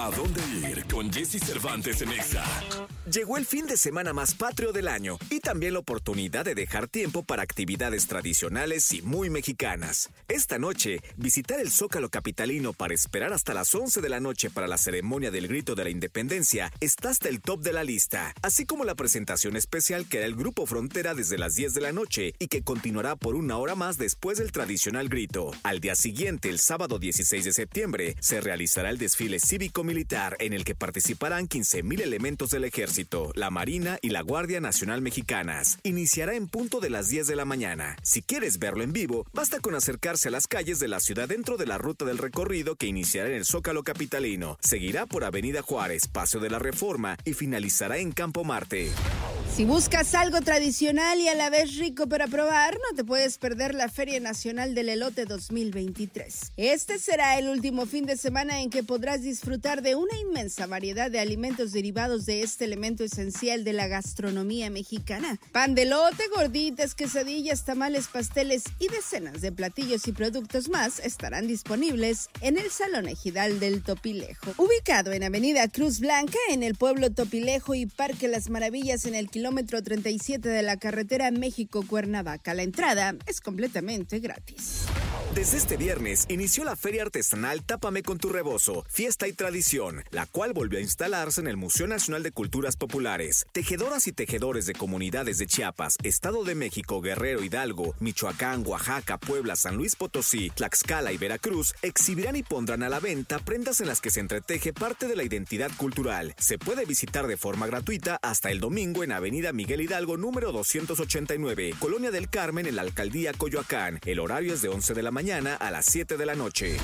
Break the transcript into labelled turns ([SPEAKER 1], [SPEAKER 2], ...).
[SPEAKER 1] ¿A dónde ir con Jesse Cervantes en Exa?
[SPEAKER 2] Llegó el fin de semana más patrio del año y también la oportunidad de dejar tiempo para actividades tradicionales y muy mexicanas. Esta noche, visitar el Zócalo Capitalino para esperar hasta las 11 de la noche para la ceremonia del Grito de la Independencia está hasta el top de la lista, así como la presentación especial que hará el Grupo Frontera desde las 10 de la noche y que continuará por una hora más después del tradicional grito. Al día siguiente, el sábado 16 de septiembre, se realizará el desfile cívico-militar en el que participarán 15.000 elementos del ejército, la Marina y la Guardia Nacional Mexicanas. Iniciará en punto de las 10 de la mañana. Si quieres verlo en vivo, basta con acercarse a las calles de la ciudad dentro de la ruta del recorrido que iniciará en el Zócalo Capitalino. Seguirá por Avenida Juárez, Paseo de la Reforma y finalizará en Campo Marte.
[SPEAKER 3] Si buscas algo tradicional y a la vez rico para probar, no te puedes perder la Feria Nacional del Elote 2023. Este será el último fin de semana en que podrás disfrutar de una inmensa variedad de alimentos derivados de este elemento esencial de la gastronomía mexicana. Pan de elote, gorditas, quesadillas, tamales, pasteles y decenas de platillos y productos más estarán disponibles en el Salón Ejidal del Topilejo. Ubicado en Avenida Cruz Blanca, en el pueblo Topilejo y Parque Las Maravillas en el 37 de la carretera México-Cuernavaca. La entrada es completamente gratis.
[SPEAKER 2] Desde este viernes inició la Feria Artesanal Tápame con tu rebozo, fiesta y tradición, la cual volvió a instalarse en el Museo Nacional de Culturas Populares. Tejedoras y tejedores de comunidades de Chiapas, Estado de México, Guerrero, Hidalgo, Michoacán, Oaxaca, Puebla, San Luis Potosí, Tlaxcala y Veracruz exhibirán y pondrán a la venta prendas en las que se entreteje parte de la identidad cultural. Se puede visitar de forma gratuita hasta el domingo en Avenida Miguel Hidalgo número 289, Colonia del Carmen en la Alcaldía Coyoacán. El horario es de 11 de la mañana a las 7 de la noche.